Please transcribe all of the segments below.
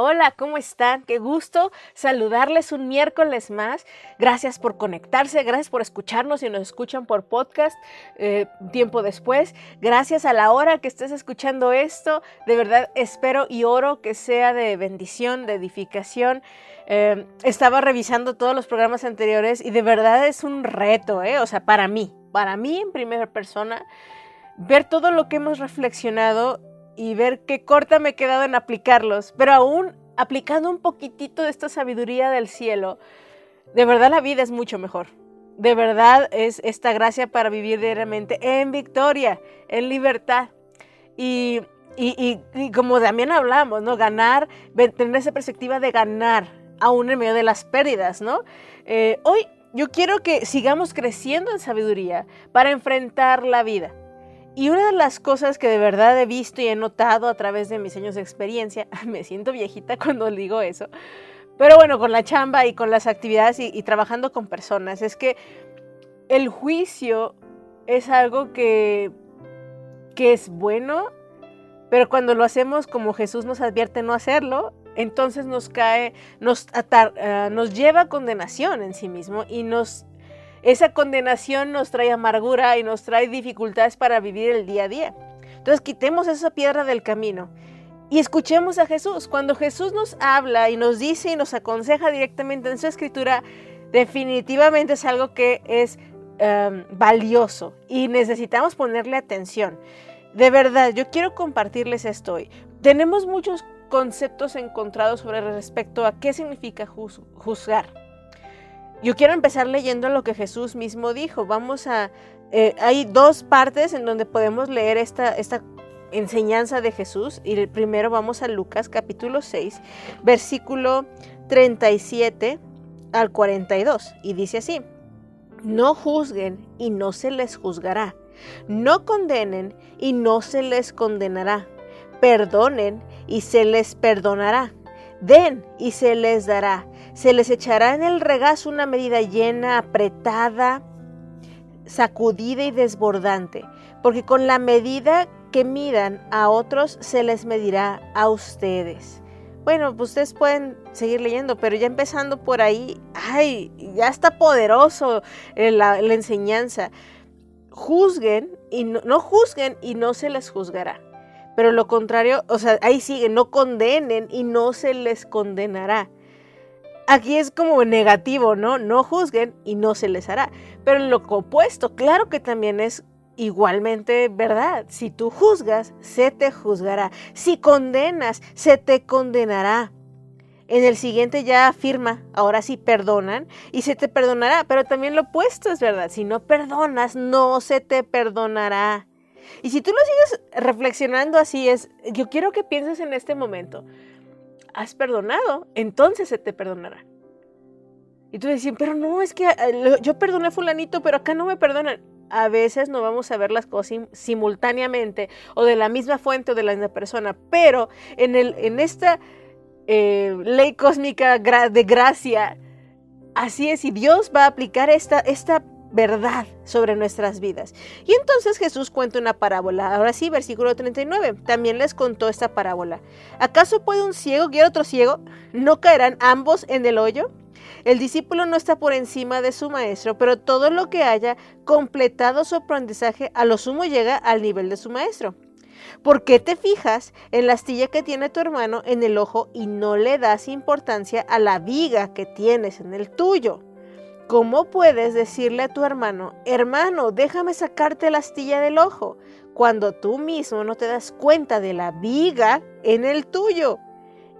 Hola, ¿cómo están? Qué gusto saludarles un miércoles más. Gracias por conectarse, gracias por escucharnos y nos escuchan por podcast eh, tiempo después. Gracias a la hora que estés escuchando esto. De verdad espero y oro que sea de bendición, de edificación. Eh, estaba revisando todos los programas anteriores y de verdad es un reto, ¿eh? O sea, para mí, para mí en primera persona, ver todo lo que hemos reflexionado y ver qué corta me he quedado en aplicarlos, pero aún aplicando un poquitito de esta sabiduría del cielo, de verdad la vida es mucho mejor. De verdad es esta gracia para vivir diariamente en victoria, en libertad. Y, como también hablamos, ¿no? Ganar, tener esa perspectiva de ganar, aún en medio de las pérdidas, ¿no? Eh, hoy yo quiero que sigamos creciendo en sabiduría para enfrentar la vida. Y una de las cosas que de verdad he visto y he notado a través de mis años de experiencia, me siento viejita cuando digo eso, pero bueno, con la chamba y con las actividades y, trabajando con personas, es que el juicio es algo que, que es bueno, pero cuando lo hacemos como Jesús nos advierte no hacerlo, entonces nos cae, nos, eh, nos lleva a condenación en sí mismo y nos esa condenación nos trae amargura y nos trae dificultades para vivir el día a día. Entonces quitemos esa piedra del camino y escuchemos a Jesús. Cuando Jesús nos habla y nos dice y nos aconseja directamente en su escritura, definitivamente es algo que es em, valioso y necesitamos ponerle atención. De verdad, yo quiero compartirles esto hoy. Tenemos muchos conceptos encontrados sobre respecto a qué significa juzgar. Yo quiero empezar leyendo lo que Jesús mismo dijo. Vamos a... Eh, hay dos partes en donde podemos leer esta, esta enseñanza de Jesús. Y primero vamos a Lucas capítulo 6, versículo 37 al 42. Y dice así, no juzguen y no se les juzgará. No condenen y no se les condenará. Perdonen y se les perdonará. Den y se les dará se les echará en el regazo una medida llena, apretada, sacudida y desbordante, porque con la medida que midan a otros se les medirá a ustedes. Bueno, pues ustedes pueden seguir leyendo, pero ya empezando por ahí, ay, ya está poderoso la, enseñanza. Juzguen y no, no juzguen y no se les juzgará. Pero lo contrario, o sea, ahí sigue, no condenen y no se les condenará. Aquí es como negativo, ¿no? No juzguen y no se les hará. Pero en lo opuesto, claro que también es igualmente verdad. Si tú juzgas, se te juzgará. Si condenas, se te condenará. En el siguiente ya afirma, ahora sí perdonan y se te perdonará, pero también lo opuesto es verdad. Si no perdonas, no se te perdonará. Y si tú lo sigues reflexionando así es, yo quiero que pienses en este momento has perdonado, entonces se te perdonará. Y tú decís, pero no, es que eh, yo perdoné a fulanito, pero acá no me perdonan. A veces no vamos a ver las cosas simultáneamente o de la misma fuente o de la misma persona, pero en, el, en esta eh, ley cósmica de gracia, así es, y Dios va a aplicar esta, esta verdad sobre nuestras vidas. Y entonces Jesús cuenta una parábola. Ahora sí, versículo 39. También les contó esta parábola. ¿Acaso puede un ciego guiar a otro ciego? ¿No caerán ambos en el hoyo? El discípulo no está por encima de su maestro, pero todo lo que haya completado su aprendizaje a lo sumo llega al nivel de su maestro. ¿Por qué te fijas en la astilla que tiene tu hermano en el ojo y no le das importancia a la viga que tienes en el tuyo? ¿Cómo puedes decirle a tu hermano, hermano, déjame sacarte la astilla del ojo, cuando tú mismo no te das cuenta de la viga en el tuyo?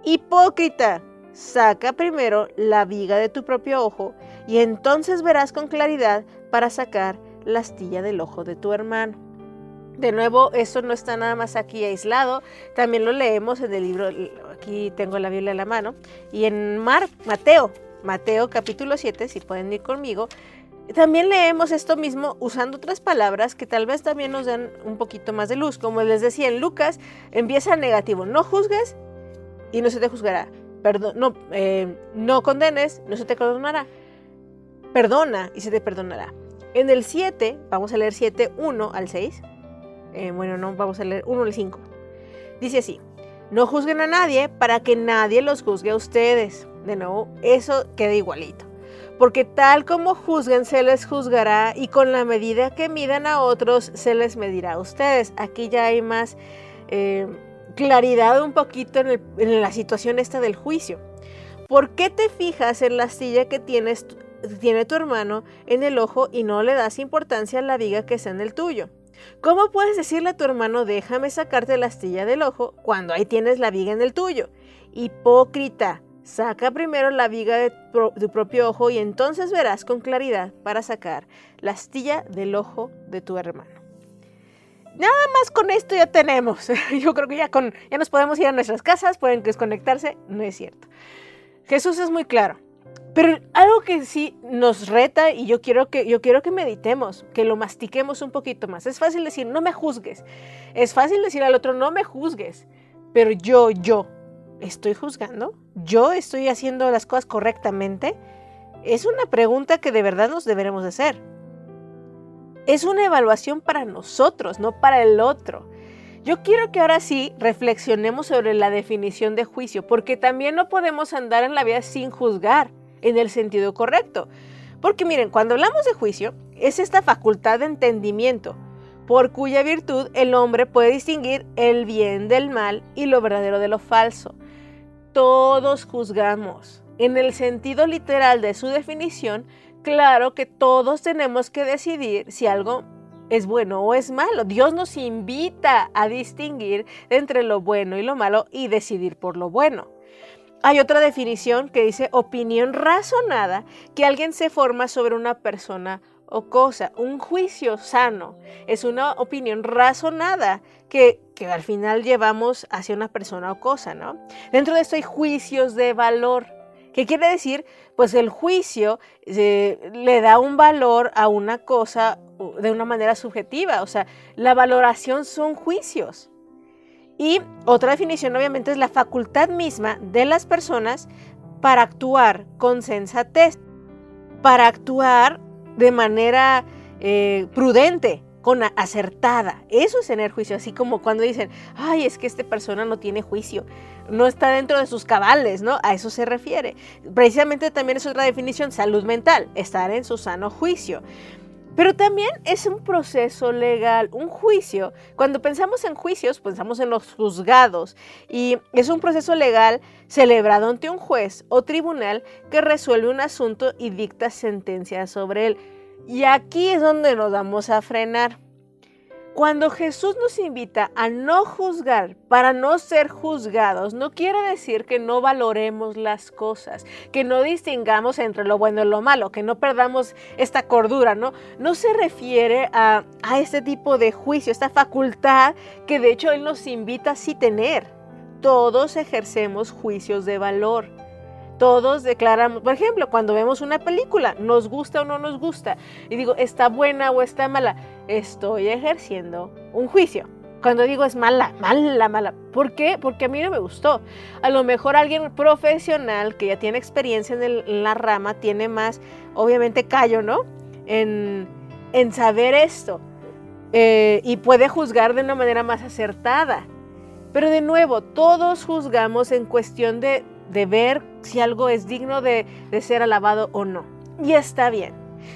Hipócrita, saca primero la viga de tu propio ojo y entonces verás con claridad para sacar la astilla del ojo de tu hermano. De nuevo, eso no está nada más aquí aislado, también lo leemos en el libro, aquí tengo la Biblia en la mano, y en Mar, Mateo, Mateo capítulo 7, si pueden ir conmigo, También leemos esto mismo usando otras palabras que tal vez también nos dan un poquito más de luz. Como les decía en Lucas, empieza negativo, no juzgues y no se te juzgará. Perdón, no, eh, no condenes, no se te perdonará. Perdona y se te perdonará. En el 7, vamos a leer 7, 1 al 6. Eh, bueno, no, vamos a leer 1 al 5. Dice así, no juzguen a nadie para que nadie los juzgue a ustedes. De nuevo, eso queda igualito. Porque tal como juzguen, se les juzgará y con la medida que midan a otros, se les medirá a ustedes. Aquí ya hay más eh, claridad un poquito en, la situación esta del juicio. ¿Por qué te fijas en la astilla que tiene tu hermano en el ojo y no le das importancia a la viga que está en el tuyo? ¿Cómo puedes decirle a tu hermano, déjame sacarte la astilla del ojo cuando ahí tienes la viga en el tuyo? Hipócrita, saca primero la viga de tu propio ojo y entonces verás con claridad para sacar la astilla del ojo de tu hermano. Nada más con esto ya tenemos. Yo creo que ya, con, ya nos podemos ir a nuestras casas, pueden desconectarse. No es cierto. Jesús es muy claro. Pero algo que sí nos reta y yo quiero que yo quiero que meditemos, que lo mastiquemos un poquito más. Es fácil decir, no me juzgues. Es fácil decir al otro, no me juzgues. Pero yo, yo, ¿estoy juzgando? ¿Yo estoy haciendo las cosas correctamente? Es una pregunta que de verdad nos deberemos hacer. Es una evaluación para nosotros, no para el otro. Yo quiero que ahora sí reflexionemos sobre la definición de juicio, porque también no podemos andar en la vida sin juzgar en el sentido correcto. Porque miren, cuando hablamos de juicio, es esta facultad de entendimiento, por cuya virtud el hombre puede distinguir el bien del mal y lo verdadero de lo falso. Todos juzgamos. En el sentido literal de su definición, claro que todos tenemos que decidir si algo es bueno o es malo. Dios nos invita a distinguir entre lo bueno y lo malo y decidir por lo bueno. Hay otra definición que dice opinión razonada que alguien se forma sobre una persona o cosa. Un juicio sano es una opinión razonada que, que, al final llevamos hacia una persona o cosa, ¿no? Dentro de esto hay juicios de valor. ¿Qué quiere decir? Pues el juicio eh, le da un valor a una cosa de una manera subjetiva. O sea, la valoración son juicios. Y otra definición obviamente es la facultad misma de las personas para actuar con sensatez, para actuar de manera eh, prudente, con acertada. Eso es tener juicio, así como cuando dicen, ay, es que esta persona no tiene juicio, no está dentro de sus cabales, ¿no? A eso se refiere. Precisamente también es otra definición, salud mental, estar en su sano juicio. Pero también es un proceso legal, un juicio. Cuando pensamos en juicios, pensamos en los juzgados y es un proceso legal celebrado ante un juez o tribunal que resuelve un asunto y dicta sentencia sobre él. Y aquí es donde nos vamos a frenar. Cuando Jesús nos invita a no juzgar para no ser juzgados, no quiere decir que no valoremos las cosas, que no distingamos entre lo bueno y lo malo, que no perdamos esta cordura, ¿no? No se refiere a, a este tipo de juicio, esta facultad que de hecho Él nos invita a sí tener. Todos ejercemos juicios de valor. Todos declaramos, por ejemplo, cuando vemos una película, nos gusta o no nos gusta, y digo, está buena o está mala, estoy ejerciendo un juicio. Cuando digo es mala, mala, mala. ¿Por qué? Porque a mí no me gustó. A lo mejor alguien profesional que ya tiene experiencia en, la rama tiene más, obviamente, callo, ¿no? En, saber esto. Eh, y puede juzgar de una manera más acertada. Pero de nuevo, todos juzgamos en cuestión de de ver si algo es digno de, ser alabado o no. Y está bien.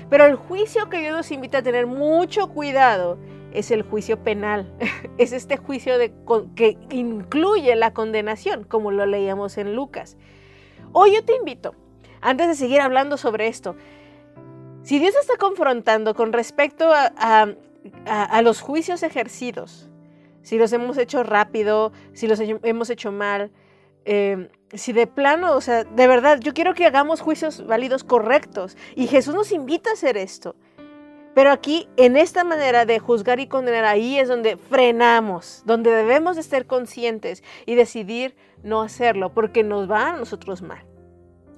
Pero el juicio que Dios nos invita a tener mucho cuidado es el juicio penal. es este juicio de, que incluye la condenación, como lo leíamos en Lucas. Hoy yo te invito, antes de seguir hablando sobre esto, si Dios está confrontando con respecto a, los juicios ejercidos, si los hemos hecho rápido, si los hemos hecho mal, eh, si de plano, o sea, de verdad, yo quiero que hagamos juicios válidos correctos. Y Jesús nos invita a hacer esto. Pero aquí, en esta manera de juzgar y condenar, ahí es donde frenamos, donde debemos de estar conscientes y decidir no hacerlo, porque nos va a nosotros mal.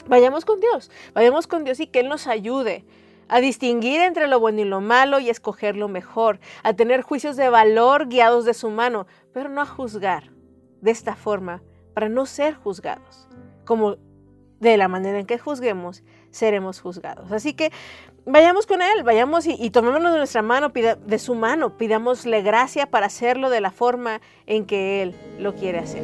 Vayamos con Dios, vayamos con Dios y que Él nos ayude a distinguir entre lo bueno y lo malo y escoger lo mejor, a tener juicios de valor guiados de su mano, pero no a juzgar de esta forma para no ser juzgados, como de la manera en que juzguemos, seremos juzgados. Así que vayamos con Él, vayamos y, tomémonos de nuestra mano, de su mano, pidámosle gracia para hacerlo de la forma en que Él lo quiere hacer.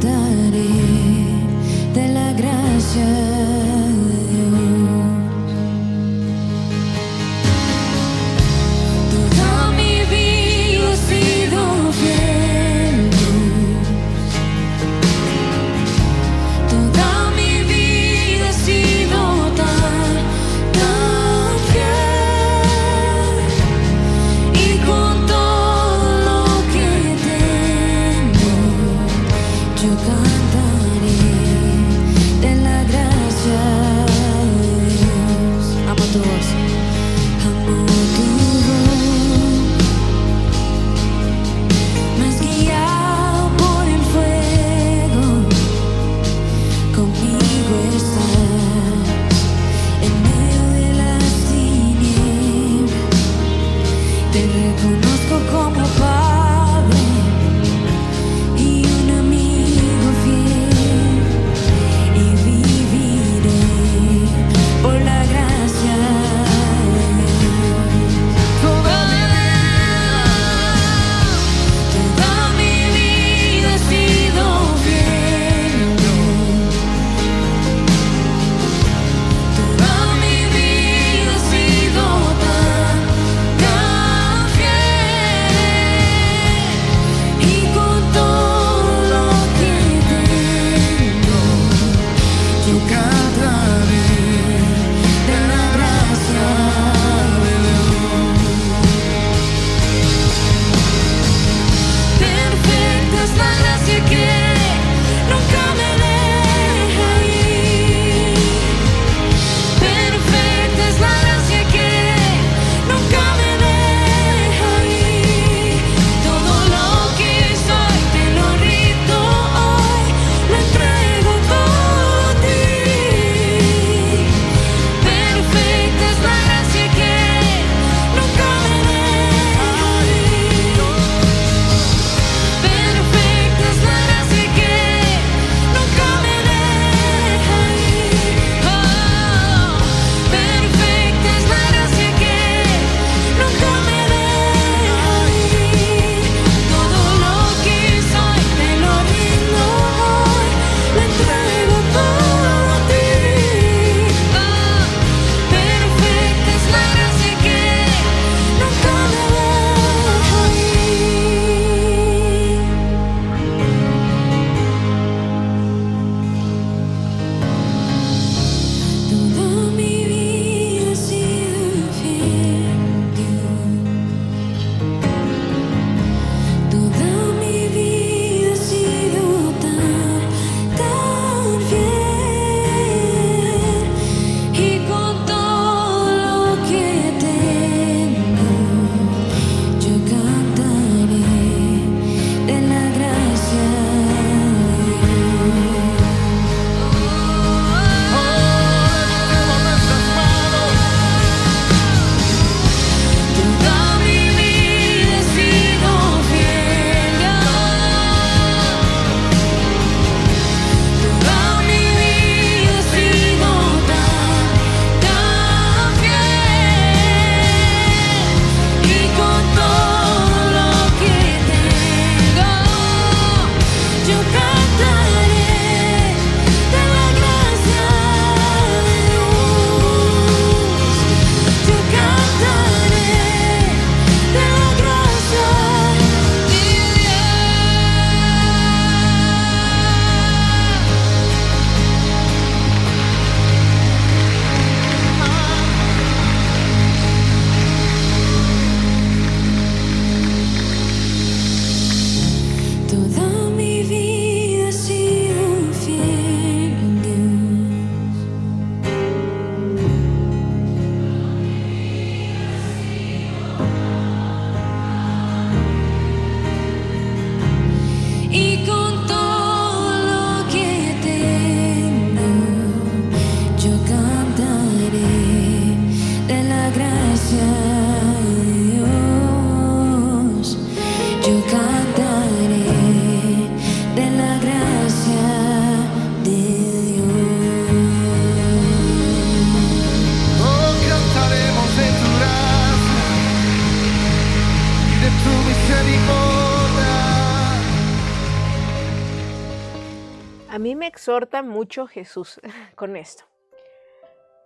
exhorta mucho Jesús con esto.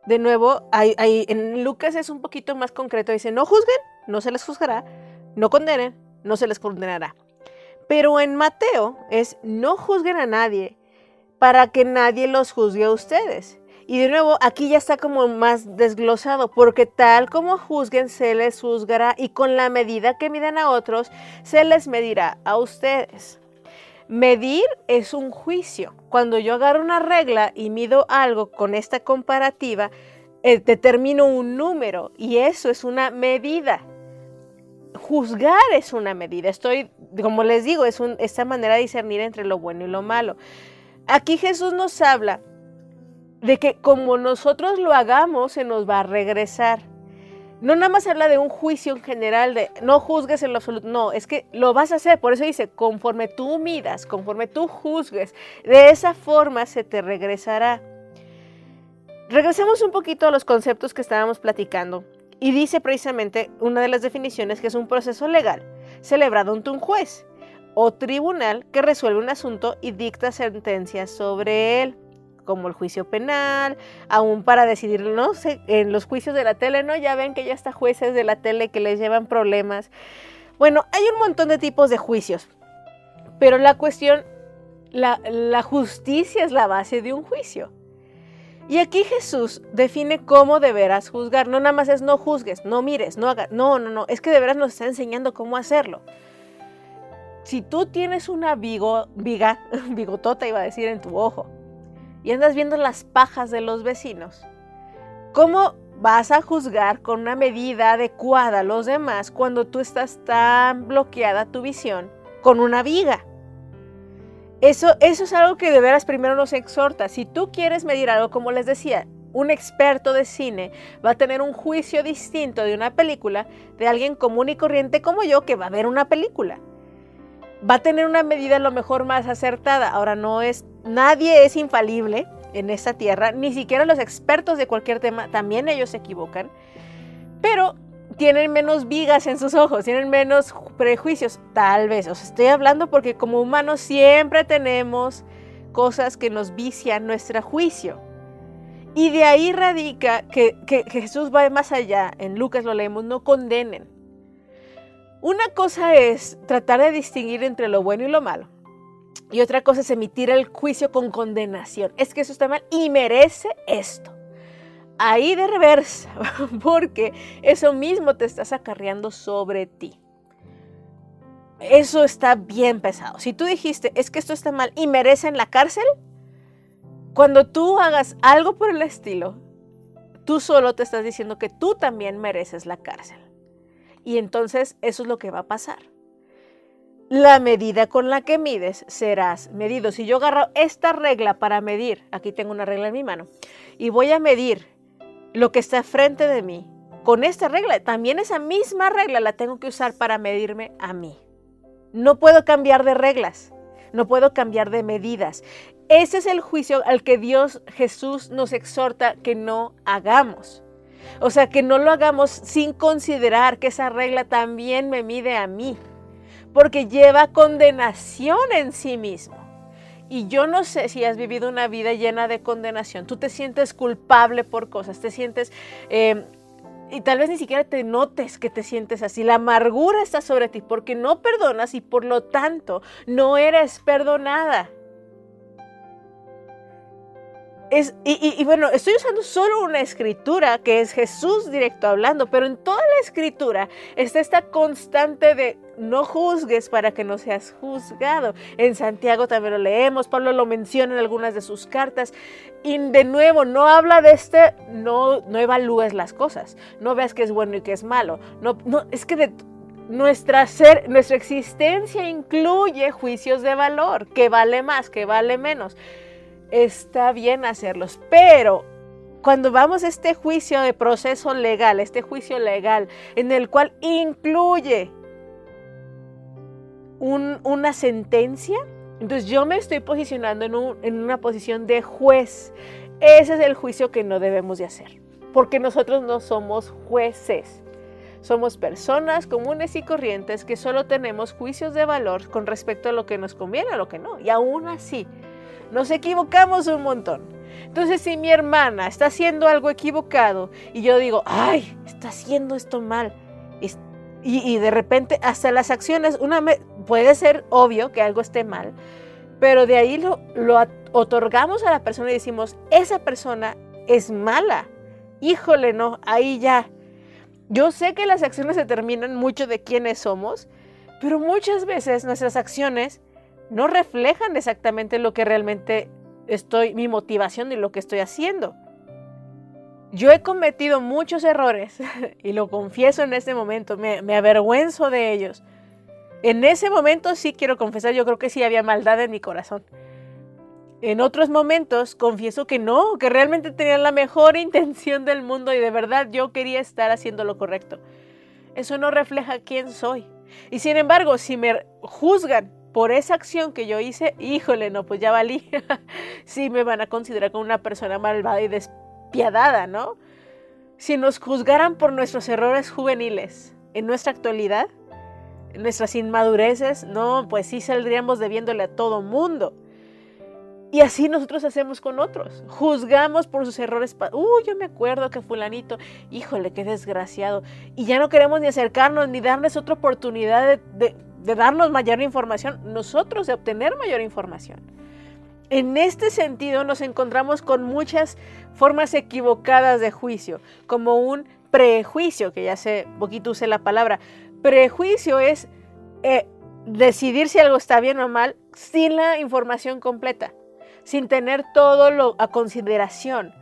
De nuevo, hay, en Lucas es un poquito más concreto. Dice, no juzguen, no se les juzgará. No condenen, no se les condenará. Pero en Mateo es, no juzguen a nadie para que nadie los juzgue a ustedes. Y de nuevo, aquí ya está como más desglosado, porque tal como juzguen, se les juzgará y con la medida que midan a otros, se les medirá a ustedes. Medir es un juicio. Cuando yo agarro una regla y mido algo con esta comparativa, eh, determino un número y eso es una medida. Juzgar es una medida. Estoy, como les digo, es esta manera de discernir entre lo bueno y lo malo. Aquí Jesús nos habla de que como nosotros lo hagamos, se nos va a regresar no nada más habla de un juicio en general, de no juzgues en lo absoluto, no, es que lo vas a hacer, por eso dice, conforme tú midas, conforme tú juzgues, de esa forma se te regresará. Regresemos un poquito a los conceptos que estábamos platicando y dice precisamente una de las definiciones que es un proceso legal celebrado ante un juez o tribunal que resuelve un asunto y dicta sentencias sobre él como el juicio penal, aún para decidir, no sé, en los juicios de la tele, ¿no? Ya ven que ya está jueces de la tele que les llevan problemas. Bueno, hay un montón de tipos de juicios, pero la cuestión, la, la justicia es la base de un juicio. Y aquí Jesús define cómo deberás juzgar. No nada más es no juzgues, no mires, no hagas. No, no, no. Es que de veras nos está enseñando cómo hacerlo. Si tú tienes una vigo, viga, bigotota, iba a decir, en tu ojo, y andas viendo las pajas de los vecinos, ¿cómo vas a juzgar con una medida adecuada a los demás cuando tú estás tan bloqueada tu visión con una viga? Eso, eso es algo que de veras primero nos exhorta. Si tú quieres medir algo, como les decía, un experto de cine va a tener un juicio distinto de una película de alguien común y corriente como yo que va a ver una película. Va a tener una medida lo mejor más acertada. Ahora no es Nadie es infalible en esta tierra, ni siquiera los expertos de cualquier tema, también ellos se equivocan, pero tienen menos vigas en sus ojos, tienen menos prejuicios, tal vez. Os estoy hablando porque como humanos siempre tenemos cosas que nos vician nuestro juicio. Y de ahí radica que, Jesús va más allá, en Lucas lo leemos, no condenen. Una cosa es tratar de distinguir entre lo bueno y lo malo. Y otra cosa es emitir el juicio con condenación. Es que eso está mal y merece esto. Ahí de reversa, porque eso mismo te estás acarreando sobre ti. Eso está bien pesado. Si tú dijiste, es que esto está mal y merece en la cárcel, cuando tú hagas algo por el estilo, tú solo te estás diciendo que tú también mereces la cárcel. Y entonces eso es lo que va a pasar la medida con la que mides serás medido. Si yo agarro esta regla para medir, aquí tengo una regla en mi mano, y voy a medir lo que está frente de mí, con esta regla, también esa misma regla la tengo que usar para medirme a mí. No puedo cambiar de reglas, no puedo cambiar de medidas. Ese es el juicio al que Dios Jesús nos exhorta que no hagamos. O sea, que no lo hagamos sin considerar que esa regla también me mide a mí porque lleva condenación en sí mismo. Y yo no sé si has vivido una vida llena de condenación. Tú te sientes culpable por cosas, te sientes... Em, y tal vez ni siquiera te notes que te sientes así. La amargura está sobre ti porque no perdonas y por lo tanto no eres perdonada. Es, y, y, bueno, estoy usando solo una escritura que es Jesús directo hablando, pero en toda la escritura está esta constante de no juzgues para que no seas juzgado. En Santiago también lo leemos, Pablo lo menciona en algunas de sus cartas. Y de nuevo, no habla de este, no, no evalúes las cosas, no veas qué es bueno y qué es malo. No, no, es que de, nuestra, ser, nuestra existencia incluye juicios de valor, que vale más, que vale menos. Está bien hacerlos, pero cuando vamos a este juicio de proceso legal, este juicio legal, en el cual incluye una sentencia, entonces yo me estoy posicionando en, en una posición de juez. Ese es el juicio que no debemos de hacer, porque nosotros no somos jueces. Somos personas comunes y corrientes que solo tenemos juicios de valor con respecto a lo que nos conviene, a lo que no. Y aún así, nos equivocamos un montón. Entonces, si mi hermana está haciendo algo equivocado y yo digo, ay, está haciendo esto mal, y, de repente hasta las acciones, una puede ser obvio que algo esté mal, pero de ahí lo, lo otorgamos a la persona y decimos, esa persona es mala. Híjole, no, ahí ya. Yo sé que las acciones determinan mucho de quiénes somos, pero muchas veces nuestras acciones no reflejan exactamente lo que realmente estoy, mi motivación de lo que estoy haciendo. Yo he cometido muchos errores y lo confieso en este momento, me, me, avergüenzo de ellos. En ese momento sí quiero confesar, yo creo que sí había maldad en mi corazón. En otros momentos confieso que no, que realmente tenía la mejor intención del mundo y de verdad yo quería estar haciendo lo correcto. Eso no refleja quién soy. Y sin embargo, si me juzgan por esa acción que yo hice, híjole, no, pues ya valí. sí me van a considerar como una persona malvada y despiadada, ¿no? Si nos juzgaran por nuestros errores juveniles en nuestra actualidad, en nuestras inmadureces, no, pues sí saldríamos debiéndole a todo mundo. Y así nosotros hacemos con otros. Juzgamos por sus errores. Uy, yo me acuerdo que fulanito, híjole, qué desgraciado. Y ya no queremos ni acercarnos ni darles otra oportunidad de, de darnos mayor información, nosotros de obtener mayor información. En este sentido nos encontramos con muchas formas equivocadas de juicio, como un prejuicio, que ya hace poquito usé la palabra. Prejuicio es eh, decidir si algo está bien o mal sin la información completa, sin tener todo lo a consideración.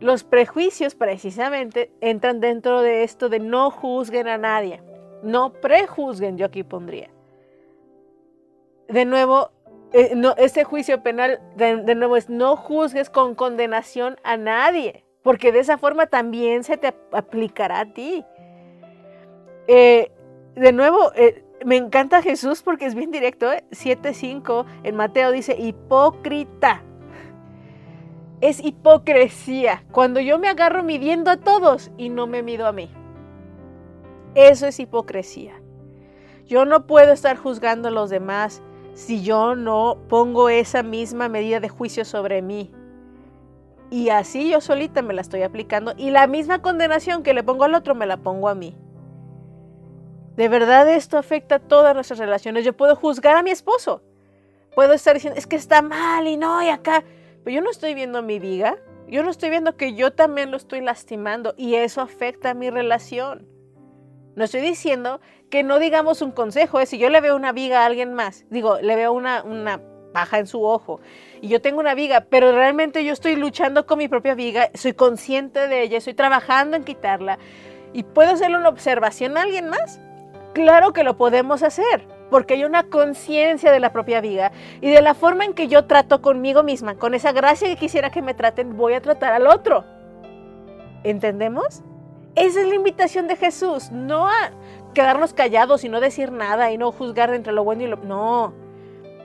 Los prejuicios precisamente entran dentro de esto de no juzguen a nadie, no prejuzguen, yo aquí pondría de nuevo, eh, no, este juicio penal, de, nuevo, es no juzgues con condenación a nadie, porque de esa forma también se te aplicará a ti. Eh, de nuevo, eh, me encanta Jesús porque es bien directo. 7.5 en Mateo dice, hipócrita. Es hipocresía cuando yo me agarro midiendo a todos y no me mido a mí. Eso es hipocresía. Yo no puedo estar juzgando a los demás si yo no pongo esa misma medida de juicio sobre mí. Y así yo solita me la estoy aplicando y la misma condenación que le pongo al otro me la pongo a mí. De verdad esto afecta todas nuestras relaciones. Yo puedo juzgar a mi esposo. Puedo estar diciendo, es que está mal y no, y acá. Pero yo no estoy viendo mi viga. Yo no estoy viendo que yo también lo estoy lastimando y eso afecta a mi relación. No estoy diciendo que no digamos un consejo, es si yo le veo una viga a alguien más, digo, le veo una, una paja en su ojo y yo tengo una viga, pero realmente yo estoy luchando con mi propia viga, soy consciente de ella, estoy trabajando en quitarla y puedo hacerle una observación a alguien más. Claro que lo podemos hacer, porque hay una conciencia de la propia viga y de la forma en que yo trato conmigo misma, con esa gracia que quisiera que me traten, voy a tratar al otro. ¿Entendemos? Esa es la invitación de Jesús, no a quedarnos callados y no decir nada y no juzgar entre lo bueno y lo... No,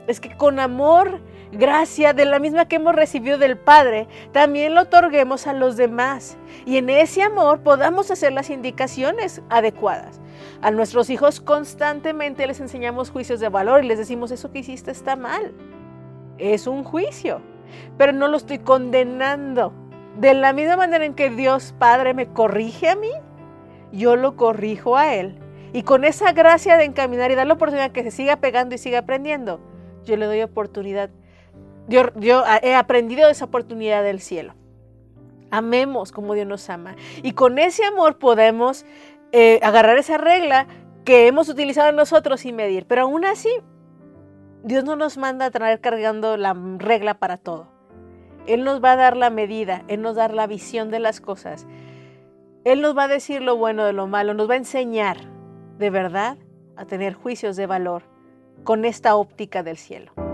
es que con amor, gracia, de la misma que hemos recibido del Padre, también lo otorguemos a los demás. Y en ese amor podamos hacer las indicaciones adecuadas. A nuestros hijos constantemente les enseñamos juicios de valor y les decimos, eso que hiciste está mal. Es un juicio, pero no lo estoy condenando. De la misma manera en que Dios Padre me corrige a mí, yo lo corrijo a Él. Y con esa gracia de encaminar y dar la oportunidad que se siga pegando y siga aprendiendo, yo le doy oportunidad. Yo, he aprendido esa oportunidad del cielo. Amemos como Dios nos ama. Y con ese amor podemos eh, agarrar esa regla que hemos utilizado nosotros y medir. Pero aún así, Dios no nos manda a traer cargando la regla para todo. Él nos va a dar la medida, Él nos va a dar la visión de las cosas. Él nos va a decir lo bueno de lo malo, nos va a enseñar de verdad a tener juicios de valor con esta óptica del cielo.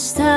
está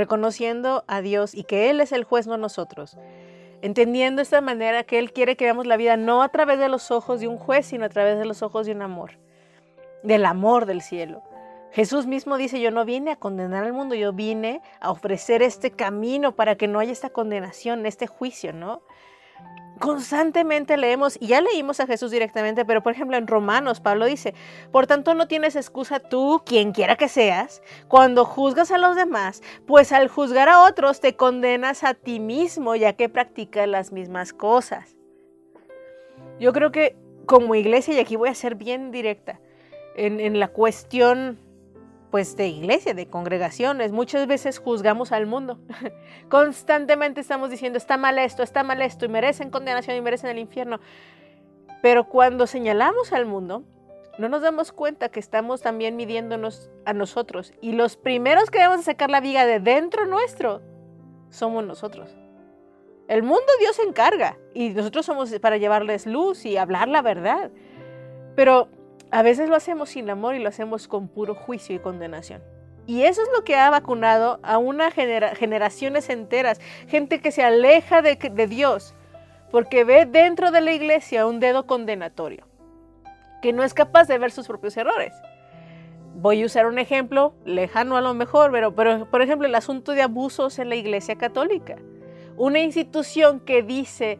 reconociendo a Dios y que Él es el juez, no nosotros, entendiendo esta manera que Él quiere que veamos la vida no a través de los ojos de un juez, sino a través de los ojos de un amor, del amor del cielo. Jesús mismo dice, yo no vine a condenar al mundo, yo vine a ofrecer este camino para que no haya esta condenación, este juicio, ¿no? Constantemente leemos, y ya leímos a Jesús directamente, pero por ejemplo en Romanos, Pablo dice, por tanto no tienes excusa tú, quien quiera que seas, cuando juzgas a los demás, pues al juzgar a otros te condenas a ti mismo, ya que practicas las mismas cosas. Yo creo que como iglesia, y aquí voy a ser bien directa, en, en la cuestión pues de iglesia, de congregaciones. Muchas veces juzgamos al mundo. Constantemente estamos diciendo, está mal esto, está mal esto, y merecen condenación y merecen el infierno. Pero cuando señalamos al mundo, no nos damos cuenta que estamos también midiéndonos a nosotros. Y los primeros que debemos sacar la viga de dentro nuestro somos nosotros. El mundo Dios se encarga y nosotros somos para llevarles luz y hablar la verdad. Pero a veces lo hacemos sin amor y lo hacemos con puro juicio y condenación. Y eso es lo que ha vacunado a una generaciones enteras, gente que se aleja de, Dios, porque ve dentro de la iglesia un dedo condenatorio, que no es capaz de ver sus propios errores. Voy a usar un ejemplo lejano a lo mejor, pero por ejemplo el asunto de abusos en la iglesia católica. Una institución que dice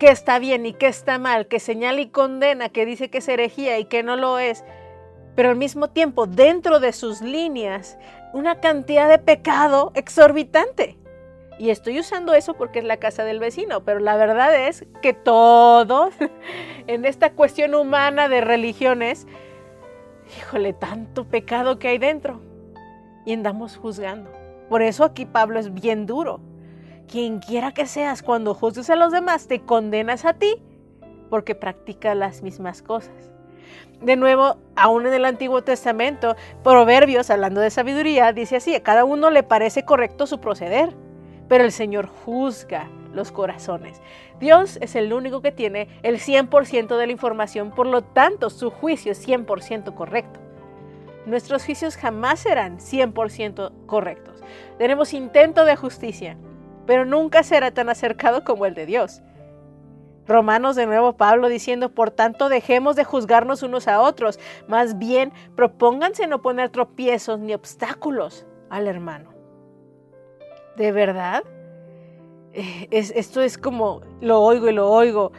que está bien y que está mal, que señala y condena, que dice que es herejía y que no lo es, pero al mismo tiempo dentro de sus líneas una cantidad de pecado exorbitante. Y estoy usando eso porque es la casa del vecino, pero la verdad es que todos en esta cuestión humana de religiones, híjole, tanto pecado que hay dentro. Y andamos juzgando. Por eso aquí Pablo es bien duro quien quiera que seas, cuando juzgues a los demás, te condenas a ti porque practicas las mismas cosas. De nuevo, aún en el Antiguo Testamento, Proverbios, hablando de sabiduría, dice así, a cada uno le parece correcto su proceder, pero el Señor juzga los corazones. Dios es el único que tiene el 100% de la información, por lo tanto su juicio es 100% correcto. Nuestros juicios jamás serán 100% correctos. Tenemos intento de justicia, pero nunca será tan acercado como el de Dios. Romanos de nuevo Pablo diciendo, por tanto dejemos de juzgarnos unos a otros, más bien propónganse no poner tropiezos ni obstáculos al hermano. ¿De verdad? Eh, esto es como lo oigo y lo oigo.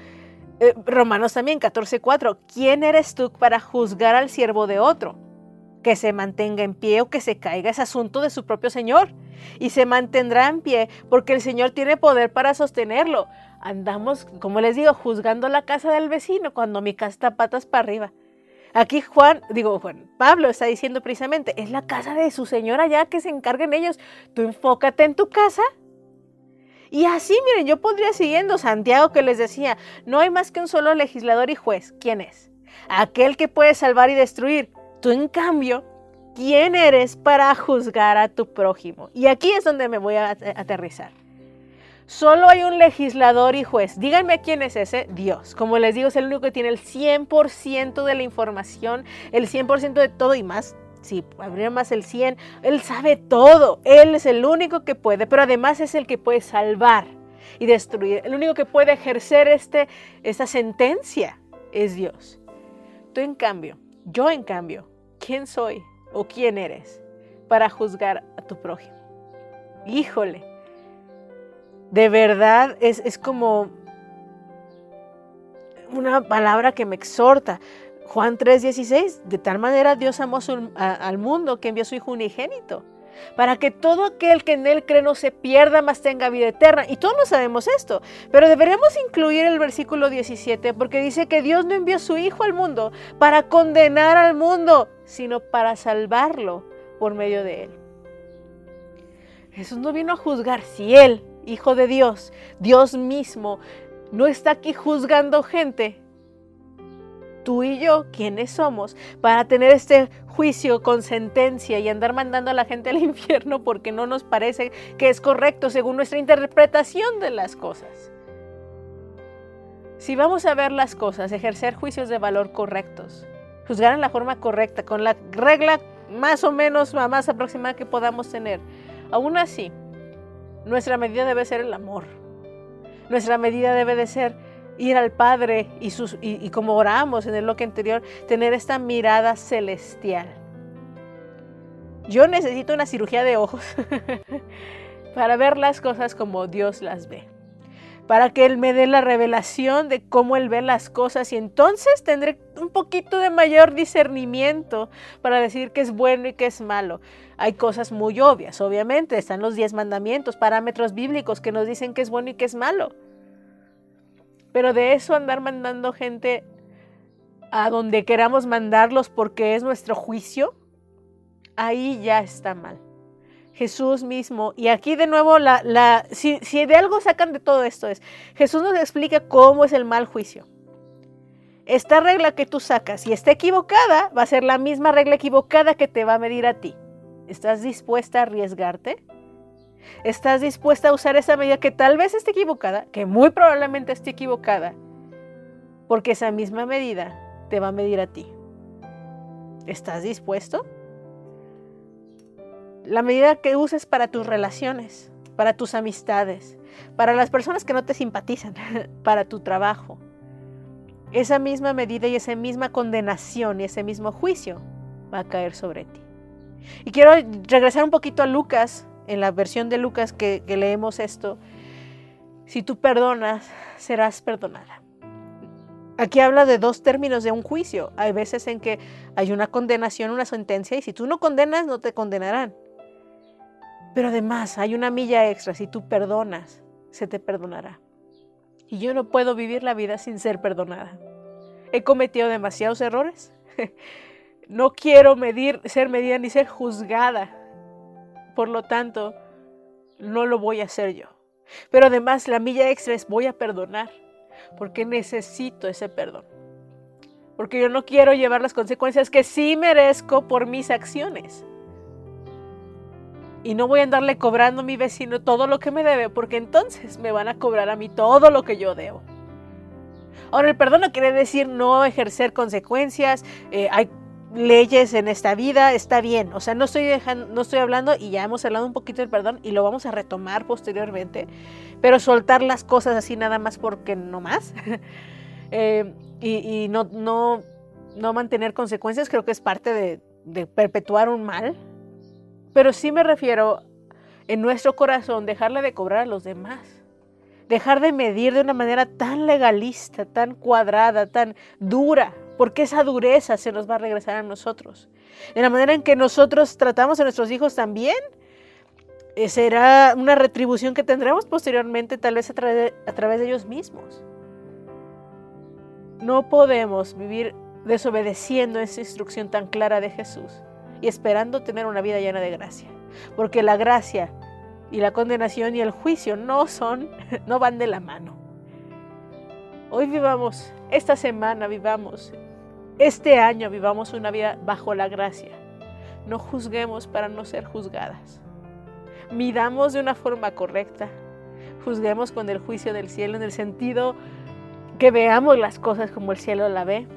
Eh, Romanos también 14:4, ¿quién eres tú para juzgar al siervo de otro? Que se mantenga en pie o que se caiga es asunto de su propio Señor y se mantendrá en pie porque el Señor tiene poder para sostenerlo. Andamos, como les digo, juzgando la casa del vecino cuando mi casa está patas para arriba. Aquí Juan, digo Juan, Pablo está diciendo precisamente, es la casa de su señora ya que se encarguen ellos. Tú enfócate en tu casa. Y así, miren, yo podría siguiendo Santiago que les decía, no hay más que un solo legislador y juez. ¿Quién es? Aquel que puede salvar y destruir. Tú en cambio ¿Quién eres para juzgar a tu prójimo? Y aquí es donde me voy a aterrizar. Solo hay un legislador y juez. Díganme quién es ese. Dios. Como les digo, es el único que tiene el 100% de la información, el 100% de todo y más. Si habría más el 100, Él sabe todo. Él es el único que puede, pero además es el que puede salvar y destruir. El único que puede ejercer este, esta sentencia es Dios. Tú en cambio, yo en cambio, ¿quién soy? o quién eres para juzgar a tu prójimo. Híjole, de verdad es, como una palabra que me exhorta. Juan 3:16, de tal manera Dios amó al mundo que envió a su Hijo unigénito, para que todo aquel que en Él cree no se pierda, mas tenga vida eterna. Y todos sabemos esto, pero deberíamos incluir el versículo 17, porque dice que Dios no envió a su Hijo al mundo para condenar al mundo, sino para salvarlo por medio de él. Jesús no vino a juzgar si él, Hijo de Dios, Dios mismo, no está aquí juzgando gente. Tú y yo, ¿quiénes somos? Para tener este juicio con sentencia y andar mandando a la gente al infierno porque no nos parece que es correcto según nuestra interpretación de las cosas. Si vamos a ver las cosas, ejercer juicios de valor correctos, juzgar en la forma correcta, con la regla más o menos más aproximada que podamos tener. Aún así, nuestra medida debe ser el amor. Nuestra medida debe de ser ir al Padre y, sus, y, como oramos en el bloque anterior, tener esta mirada celestial. Yo necesito una cirugía de ojos para ver las cosas como Dios las ve para que Él me dé la revelación de cómo Él ve las cosas y entonces tendré un poquito de mayor discernimiento para decir qué es bueno y qué es malo. Hay cosas muy obvias, obviamente, están los diez mandamientos, parámetros bíblicos que nos dicen qué es bueno y qué es malo. Pero de eso andar mandando gente a donde queramos mandarlos porque es nuestro juicio, ahí ya está mal. Jesús mismo, y aquí de nuevo, la, la, si, si de algo sacan de todo esto es, Jesús nos explica cómo es el mal juicio. Esta regla que tú sacas, si está equivocada, va a ser la misma regla equivocada que te va a medir a ti. ¿Estás dispuesta a arriesgarte? ¿Estás dispuesta a usar esa medida que tal vez esté equivocada, que muy probablemente esté equivocada? Porque esa misma medida te va a medir a ti. ¿Estás dispuesto? La medida que uses para tus relaciones, para tus amistades, para las personas que no te simpatizan, para tu trabajo. Esa misma medida y esa misma condenación y ese mismo juicio va a caer sobre ti. Y quiero regresar un poquito a Lucas, en la versión de Lucas que, que leemos esto. Si tú perdonas, serás perdonada. Aquí habla de dos términos de un juicio. Hay veces en que hay una condenación, una sentencia, y si tú no condenas, no te condenarán. Pero además hay una milla extra. Si tú perdonas, se te perdonará. Y yo no puedo vivir la vida sin ser perdonada. He cometido demasiados errores. No quiero ser medida ni ser juzgada. Por lo tanto, no lo voy a hacer yo. Pero además la milla extra es voy a perdonar. Porque necesito ese perdón. Porque yo no quiero llevar las consecuencias que sí merezco por mis acciones. Y no voy a andarle cobrando a mi vecino todo lo que me debe, porque entonces me van a cobrar a mí todo lo que yo debo. Ahora, el perdón no quiere decir no ejercer consecuencias. Eh, hay leyes en esta vida, está bien. O sea, no estoy, dejando, no estoy hablando, y ya hemos hablado un poquito del perdón, y lo vamos a retomar posteriormente, pero soltar las cosas así nada más porque no más. eh, y, no, no, no, mantener consecuencias creo que es parte de perpetuar un mal. Pero sí me refiero en nuestro corazón dejarle de cobrar a los demás. Dejar de medir de una manera tan legalista, tan cuadrada, tan dura, porque esa dureza se nos va a regresar a nosotros. De la manera en que nosotros tratamos a nuestros hijos también, eh, será una retribución que tendremos posteriormente, tal vez a, a través de ellos mismos. No podemos vivir desobedeciendo esa instrucción tan clara de Jesús y esperando tener una vida llena de gracia. Porque la gracia y la condenación y el juicio no son, no van de la mano. Hoy vivamos, esta semana vivamos, este año vivamos una vida bajo la gracia. No juzguemos para no ser juzgadas. Midamos de una forma correcta. Juzguemos con el juicio del cielo en el sentido que veamos las cosas como el cielo la ve.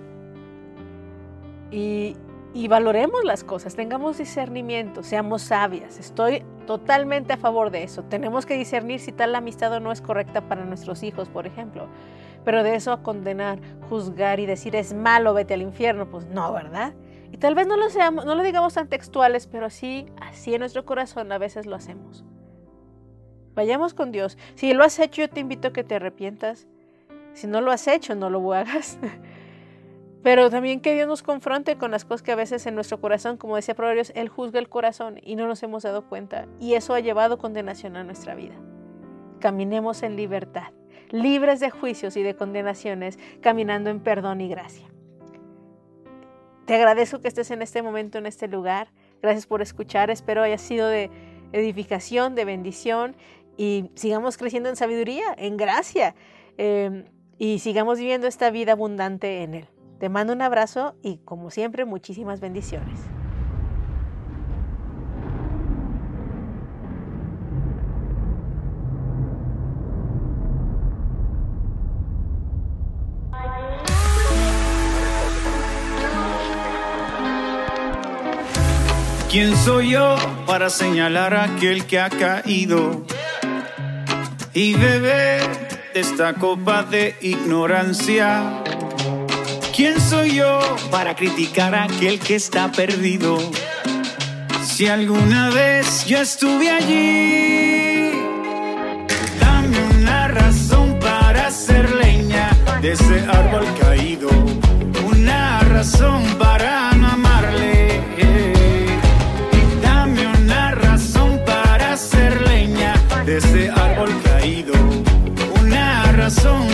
Y, y valoremos las cosas, tengamos discernimiento, seamos sabias. Estoy totalmente a favor de eso. Tenemos que discernir si tal amistad o no es correcta para nuestros hijos, por ejemplo. Pero de eso a condenar, juzgar y decir es malo, vete al infierno, pues no, ¿verdad? Y tal vez no lo, seamos, no lo digamos tan textuales, pero sí, así en nuestro corazón a veces lo hacemos. Vayamos con Dios. Si lo has hecho, yo te invito a que te arrepientas. Si no lo has hecho, no lo hagas. Pero también que Dios nos confronte con las cosas que a veces en nuestro corazón, como decía Proverbios, Él juzga el corazón y no nos hemos dado cuenta. Y eso ha llevado condenación a nuestra vida. Caminemos en libertad, libres de juicios y de condenaciones, caminando en perdón y gracia. Te agradezco que estés en este momento, en este lugar. Gracias por escuchar. Espero haya sido de edificación, de bendición y sigamos creciendo en sabiduría, en gracia eh, y sigamos viviendo esta vida abundante en Él. Te mando un abrazo y como siempre muchísimas bendiciones. ¿Quién soy yo para señalar a aquel que ha caído y beber de esta copa de ignorancia? ¿Quién soy yo para criticar a aquel que está perdido? Si alguna vez yo estuve allí, dame una razón para hacer leña de ese árbol caído, una razón para no amarle. Y dame una razón para hacer leña de ese árbol caído, una razón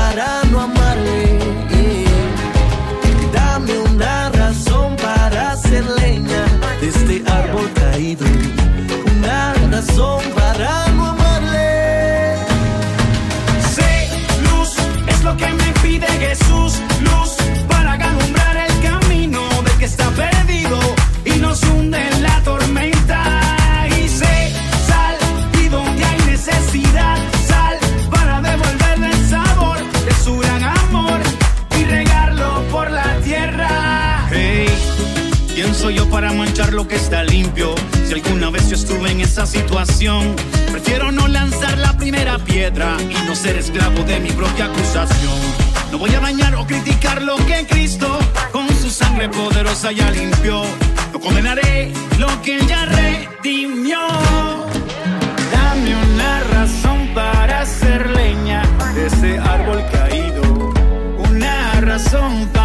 para manchar lo que está limpio? Si alguna vez yo estuve en esa situación, prefiero no lanzar la primera piedra y no ser esclavo de mi propia acusación. No voy a dañar o criticar lo que Cristo con su sangre poderosa ya limpió. No condenaré lo que ya redimió. Dame una razón para hacer leña de ese árbol caído. Una razón para